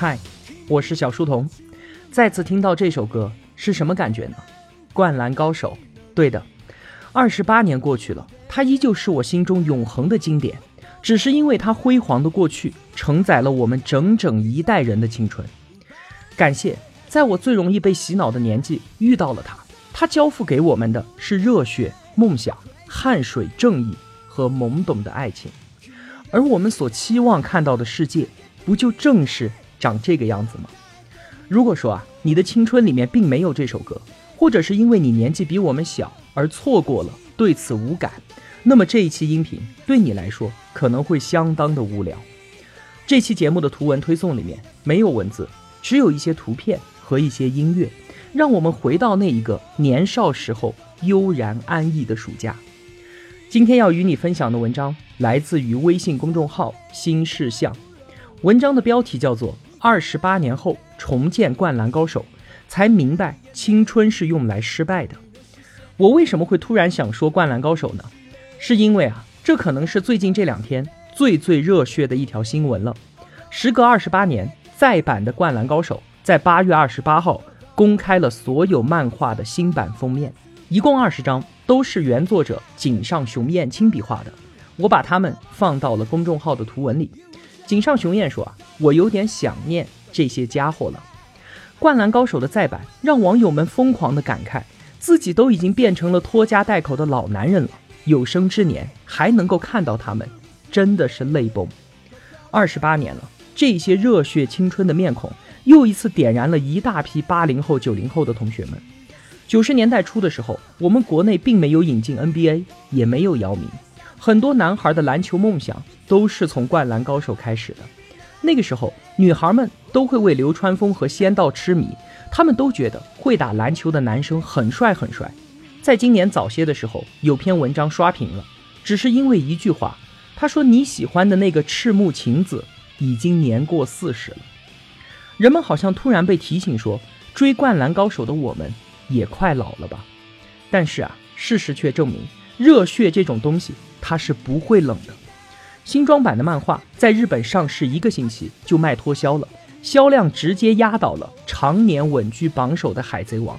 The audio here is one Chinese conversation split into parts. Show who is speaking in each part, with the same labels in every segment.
Speaker 1: 嗨，我是小书童。再次听到这首歌是什么感觉呢？灌篮高手，对的，二十八年过去了，它依旧是我心中永恒的经典。只是因为它辉煌的过去，承载了我们整整一代人的青春。感谢，在我最容易被洗脑的年纪遇到了它。它交付给我们的是热血、梦想、汗水、正义和懵懂的爱情。而我们所期望看到的世界，不就正是长这个样子吗？如果说啊，你的青春里面并没有这首歌，或者是因为你年纪比我们小而错过了，对此无感，那么这一期音频对你来说可能会相当的无聊。这期节目的图文推送里面没有文字，只有一些图片和一些音乐，让我们回到那一个年少时候悠然安逸的暑假。今天要与你分享的文章来自于微信公众号“新事项”，文章的标题叫做《二十八年后重建灌篮高手》，才明白青春是用来失败的。我为什么会突然想说《灌篮高手》呢？是因为啊，这可能是最近这两天最最热血的一条新闻了。时隔二十八年，再版的《灌篮高手》在八月二十八号公开了所有漫画的新版封面，一共二十张，都是原作者井上雄彦亲笔画的。我把它们放到了公众号的图文里。井上雄彦说啊，我有点想念这些家伙了。《灌篮高手》的再版让网友们疯狂的感慨，自己都已经变成了拖家带口的老男人了，有生之年还能够看到他们，真的是泪崩。二十八年了，这些热血青春的面孔又一次点燃了一大批八零后、九零后的同学们。九十年代初的时候，我们国内并没有引进 NBA，也没有姚明，很多男孩的篮球梦想都是从《灌篮高手》开始的。那个时候，女孩们都会为流川枫和仙道痴迷，他们都觉得会打篮球的男生很帅很帅。在今年早些的时候，有篇文章刷屏了，只是因为一句话，他说你喜欢的那个赤木晴子已经年过四十了。人们好像突然被提醒说，追灌篮高手的我们也快老了吧？但是啊，事实却证明，热血这种东西它是不会冷的。新装版的漫画在日本上市一个星期就卖脱销了，销量直接压倒了常年稳居榜首的《海贼王》。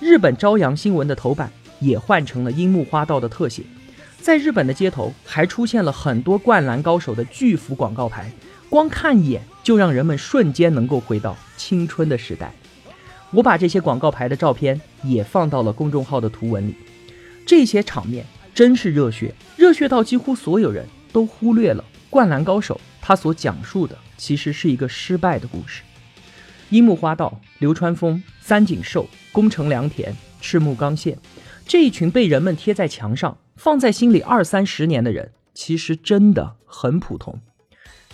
Speaker 1: 日本朝阳新闻的头版也换成了樱木花道的特写，在日本的街头还出现了很多灌篮高手的巨幅广告牌，光看一眼就让人们瞬间能够回到青春的时代。我把这些广告牌的照片也放到了公众号的图文里，这些场面真是热血，热血到几乎所有人都忽略了《灌篮高手》他所讲述的其实是一个失败的故事。樱木花道、流川枫、三井寿、宫城良田、赤木刚宪这一群被人们贴在墙上、放在心里二三十年的人，其实真的很普通。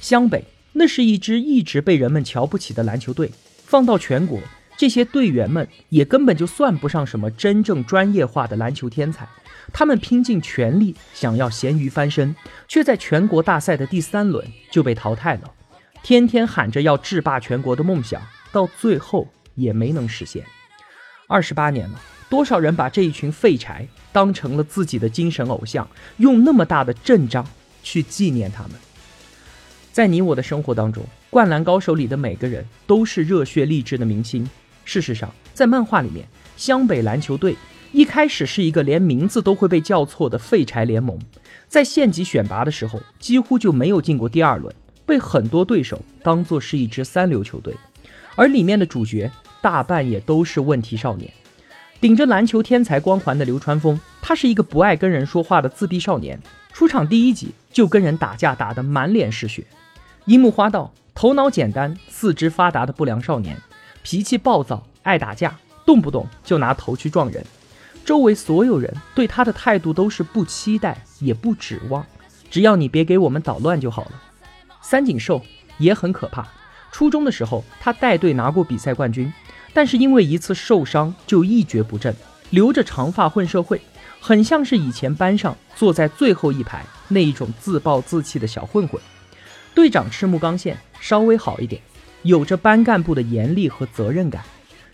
Speaker 1: 湘北那是一支一直被人们瞧不起的篮球队，放到全国，这些队员们也根本就算不上什么真正专业化的篮球天才。他们拼尽全力想要咸鱼翻身，却在全国大赛的第三轮就被淘汰了。天天喊着要制霸全国的梦想，到最后也没能实现。二十八年了，多少人把这一群废柴当成了自己的精神偶像，用那么大的阵仗去纪念他们。在你我的生活当中，《灌篮高手》里的每个人都是热血励志的明星。事实上，在漫画里面，湘北篮球队一开始是一个连名字都会被叫错的废柴联盟，在县级选拔的时候几乎就没有进过第二轮，被很多对手当作是一支三流球队。而里面的主角大半也都是问题少年，顶着篮球天才光环的流川枫，他是一个不爱跟人说话的自闭少年，出场第一集就跟人打架，打得满脸是血。樱木花道头脑简单、四肢发达的不良少年，脾气暴躁，爱打架，动不动就拿头去撞人。周围所有人对他的态度都是不期待也不指望，只要你别给我们捣乱就好了。三井寿也很可怕。初中的时候，他带队拿过比赛冠军，但是因为一次受伤就一蹶不振，留着长发混社会，很像是以前班上坐在最后一排那一种自暴自弃的小混混。队长赤木刚宪稍微好一点，有着班干部的严厉和责任感。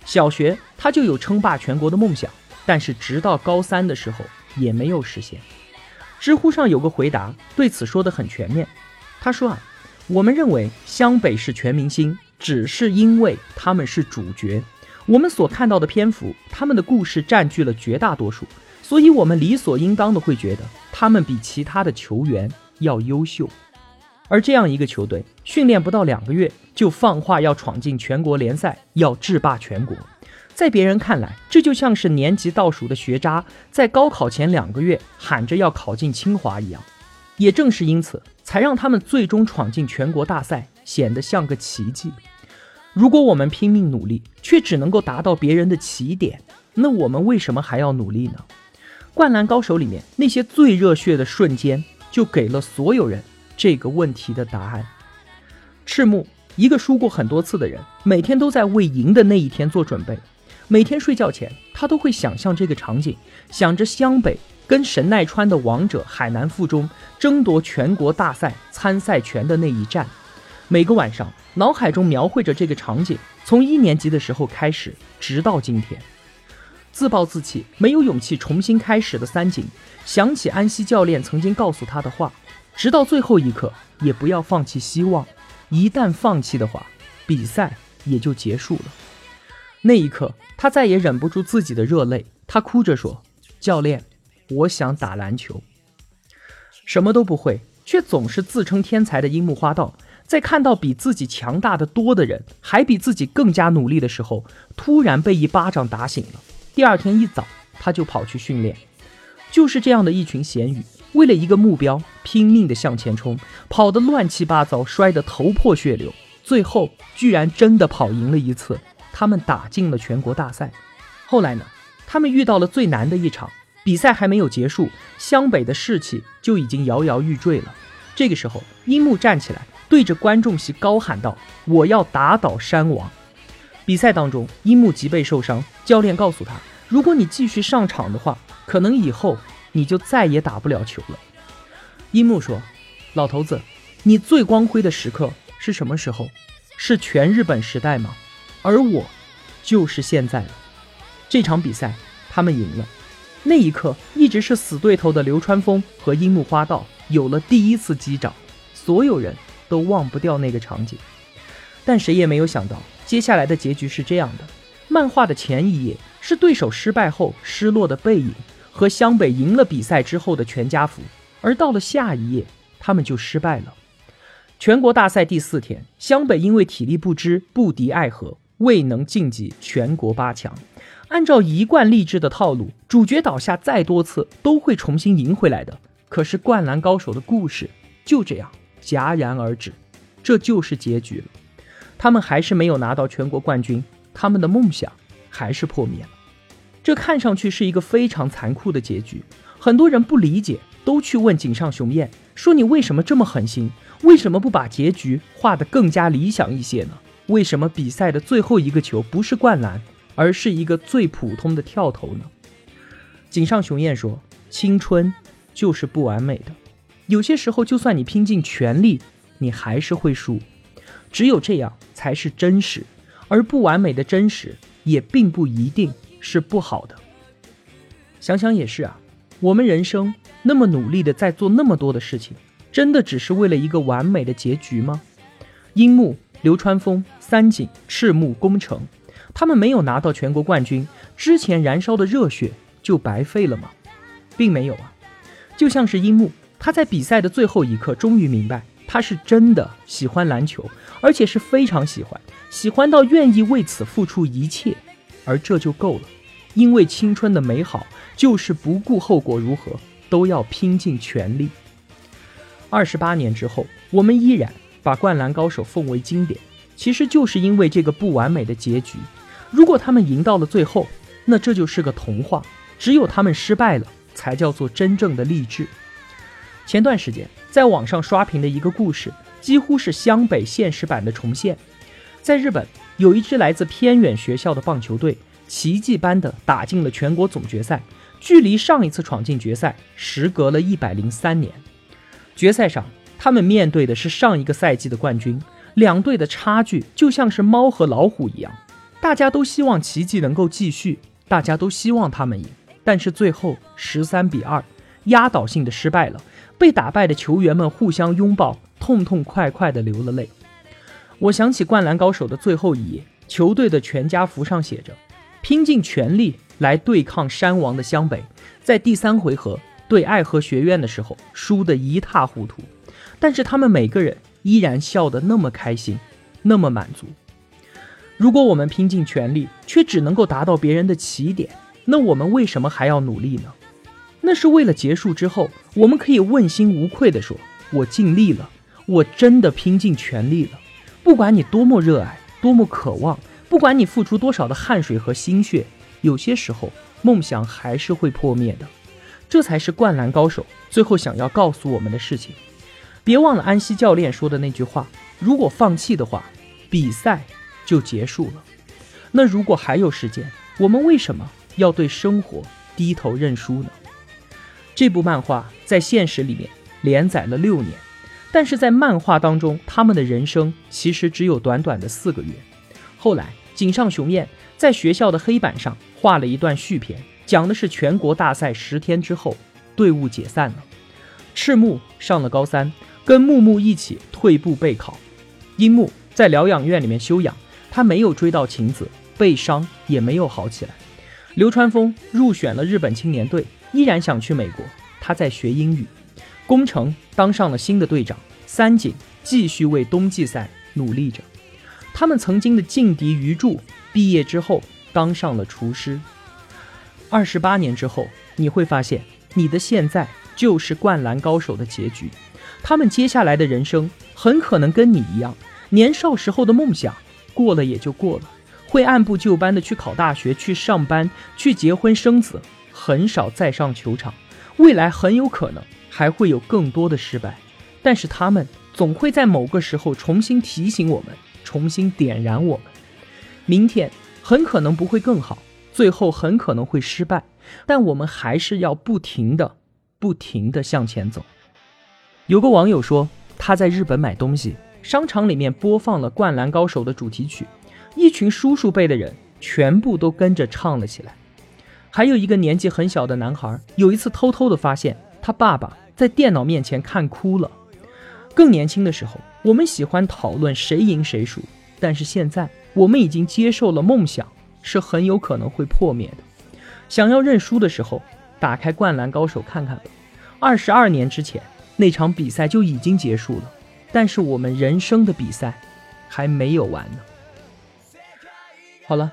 Speaker 1: 小学他就有称霸全国的梦想，但是直到高三的时候也没有实现。知乎上有个回答对此说的很全面，他说啊，我们认为湘北是全明星，只是因为他们是主角，我们所看到的篇幅，他们的故事占据了绝大多数，所以我们理所应当的会觉得他们比其他的球员要优秀。而这样一个球队，训练不到两个月就放话要闯进全国联赛，要制霸全国，在别人看来，这就像是年级倒数的学渣在高考前两个月喊着要考进清华一样。也正是因此，才让他们最终闯进全国大赛，显得像个奇迹。如果我们拼命努力，却只能够达到别人的起点，那我们为什么还要努力呢？灌篮高手里面那些最热血的瞬间，就给了所有人。这个问题的答案，赤木，一个输过很多次的人，每天都在为赢的那一天做准备。每天睡觉前，他都会想象这个场景，想着湘北跟神奈川的王者海南附中争夺全国大赛参赛权的那一战。每个晚上，脑海中描绘着这个场景，从一年级的时候开始，直到今天。自暴自弃，没有勇气重新开始的三井，想起安西教练曾经告诉他的话。直到最后一刻，也不要放弃希望。一旦放弃的话，比赛也就结束了。那一刻，他再也忍不住自己的热泪，他哭着说：“教练，我想打篮球。”什么都不会，却总是自称天才的樱木花道，在看到比自己强大的多的人还比自己更加努力的时候，突然被一巴掌打醒了。第二天一早，他就跑去训练。就是这样的一群咸鱼。为了一个目标，拼命地向前冲，跑得乱七八糟，摔得头破血流，最后居然真的跑赢了一次，他们打进了全国大赛。后来呢，他们遇到了最难的一场比赛，还没有结束，湘北的士气就已经摇摇欲坠了。这个时候，樱木站起来，对着观众席高喊道：“我要打倒山王！”比赛当中，樱木脊背受伤，教练告诉他：“如果你继续上场的话，可能以后……”你就再也打不了球了。樱木说：“老头子，你最光辉的时刻是什么时候？是全日本时代吗？而我，就是现在了。这场比赛他们赢了。那一刻，一直是死对头的流川枫和樱木花道有了第一次击掌。所有人都忘不掉那个场景。但谁也没有想到，接下来的结局是这样的：漫画的前一页是对手失败后失落的背影。”和湘北赢了比赛之后的全家福，而到了下一页，他们就失败了。全国大赛第四天，湘北因为体力不支、不敌爱河，未能晋级全国八强。按照一贯励志的套路，主角倒下再多次都会重新赢回来的。可是灌篮高手的故事就这样戛然而止，这就是结局了。他们还是没有拿到全国冠军，他们的梦想还是破灭了。这看上去是一个非常残酷的结局，很多人不理解，都去问井上雄彦说：“你为什么这么狠心？为什么不把结局画得更加理想一些呢？为什么比赛的最后一个球不是灌篮，而是一个最普通的跳投呢？”井上雄彦说：“青春就是不完美的，有些时候就算你拼尽全力，你还是会输。只有这样才是真实，而不完美的真实也并不一定。”是不好的。想想也是啊，我们人生那么努力的在做那么多的事情，真的只是为了一个完美的结局吗？樱木、流川枫、三井、赤木、宫城，他们没有拿到全国冠军，之前燃烧的热血就白费了吗？并没有啊。就像是樱木，他在比赛的最后一刻终于明白，他是真的喜欢篮球，而且是非常喜欢，喜欢到愿意为此付出一切，而这就够了。因为青春的美好，就是不顾后果如何都要拼尽全力。二十八年之后，我们依然把《灌篮高手》奉为经典，其实就是因为这个不完美的结局。如果他们赢到了最后，那这就是个童话；只有他们失败了，才叫做真正的励志。前段时间在网上刷屏的一个故事，几乎是湘北现实版的重现。在日本，有一支来自偏远学校的棒球队。奇迹般的打进了全国总决赛，距离上一次闯进决赛时隔了一百零三年。决赛上，他们面对的是上一个赛季的冠军，两队的差距就像是猫和老虎一样。大家都希望奇迹能够继续，大家都希望他们赢，但是最后十三比二，压倒性的失败了。被打败的球员们互相拥抱，痛痛快快地流了泪。我想起《灌篮高手》的最后一页，球队的全家福上写着：“拼尽全力来对抗山王的湘北，在第三回合对爱河学院的时候输得一塌糊涂，但是他们每个人依然笑得那么开心，那么满足。”如果我们拼尽全力，却只能够达到别人的起点，那我们为什么还要努力呢？那是为了结束之后，我们可以问心无愧地说：“我尽力了，我真的拼尽全力了。”不管你多么热爱，多么渴望，不管你付出多少的汗水和心血，有些时候梦想还是会破灭的。这才是灌篮高手最后想要告诉我们的事情。别忘了安西教练说的那句话：“如果放弃的话，比赛。”就结束了。那如果还有时间，我们为什么要对生活低头认输呢？这部漫画在现实里面连载了六年，但是在漫画当中，他们的人生其实只有短短的四个月。后来，井上雄彦在学校的黑板上画了一段续篇，讲的是全国大赛十天之后，队伍解散了。赤木上了高三，跟木木一起退步备考，樱木在疗养院里面休养。他没有追到晴子，背伤也没有好起来。流川枫入选了日本青年队，依然想去美国。他在学英语。宫城当上了新的队长，三井继续为冬季赛努力着。他们曾经的劲敌鱼柱毕业之后当上了厨师。二十八年之后，你会发现你的现在就是灌篮高手的结局。他们接下来的人生很可能跟你一样，年少时候的梦想。过了也就过了，会按部就班的去考大学、去上班、去结婚生子，很少再上球场。未来很有可能还会有更多的失败，但是他们总会在某个时候重新提醒我们，重新点燃我们。明天很可能不会更好，最后很可能会失败，但我们还是要不停的、不停的向前走。有个网友说，他在日本买东西。商场里面播放了《灌篮高手》的主题曲，一群叔叔辈的人全部都跟着唱了起来。还有一个年纪很小的男孩，有一次偷偷的发现他爸爸在电脑面前看哭了。更年轻的时候，我们喜欢讨论谁赢谁输，但是现在我们已经接受了梦想是很有可能会破灭的。想要认输的时候，打开《灌篮高手》看看吧。二十二年之前，那场比赛就已经结束了。但是我们人生的比赛还没有完呢。好了，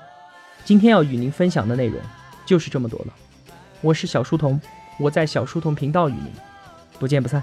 Speaker 1: 今天要与您分享的内容就是这么多了。我是小书童，我在小书童频道与您不见不散。